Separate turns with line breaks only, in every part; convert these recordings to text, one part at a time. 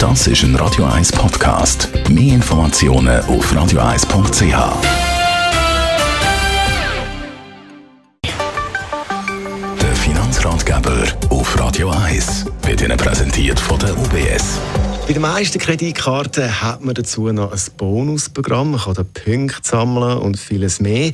Das ist ein Radio 1 Podcast. Mehr Informationen auf radio1.ch. Der Finanzratgeber auf Radio 1 wird Ihnen präsentiert von der UBS.
Bei den meisten Kreditkarten hat man dazu noch ein Bonusprogramm. Man kann Punkte sammeln und vieles mehr.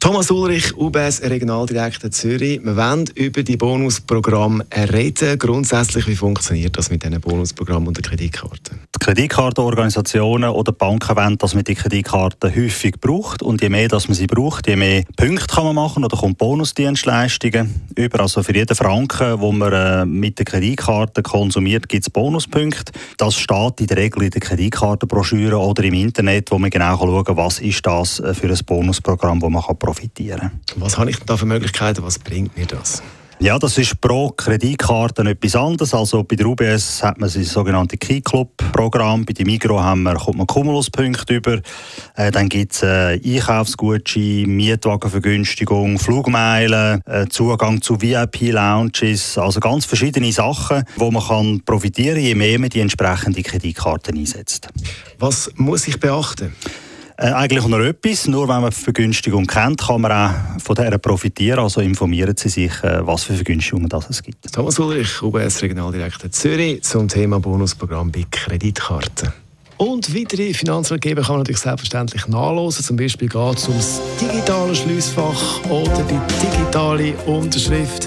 Thomas Ulrich, UBS Regionaldirektor Zürich. Wir wollen über die Bonusprogramme reden. Grundsätzlich, wie funktioniert das mit diesen Bonusprogrammen und den Kreditkarten?
Kreditkartenorganisationen oder Banken wollen, dass man die Kreditkarten häufig braucht. Und je mehr dass man sie braucht, je mehr Punkte kann man machen oder kommt Bonusdienstleistungen über. Also für jeden Franken, wo man äh, mit der Kreditkarte konsumiert, gibt es Bonuspunkte. Das steht in der Regel in der Kreditkartenbroschüre oder im Internet, wo man genau schauen kann, was ist das äh, für ein Bonusprogramm, das man kann profitieren.
Was habe ich da für Möglichkeiten? Was bringt mir das?
Ja, das ist pro Kreditkarte etwas anderes. Also bei der UBS hat man das sogenannte Key Club Programm. Bei der Migro haben wir, kommt man Cumuluspunkte über. Äh, dann gibt es äh, Einkaufsgutscheine, Mietwagenvergünstigung, Flugmeilen, äh, Zugang zu VIP-Lounges. Also ganz verschiedene Sachen, wo man kann profitieren kann, je mehr man die entsprechende Kreditkarte einsetzt.
Was muss ich beachten?
Äh, eigentlich noch etwas. Nur wenn man die Vergünstigung kennt, kann man auch von der profitieren. Also informieren Sie sich, äh, was für Vergünstigungen das es gibt.
Thomas Ulrich, UBS Regionaldirektor Zürich, zum Thema Bonusprogramm bei Kreditkarten. Und weitere Finanzratgeber kann man natürlich selbstverständlich nachlesen. Zum Beispiel geht es ums digitale Schließfach oder die digitale Unterschrift.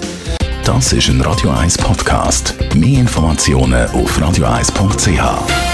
Das ist ein Radio 1 Podcast. Mehr Informationen auf radio1.ch.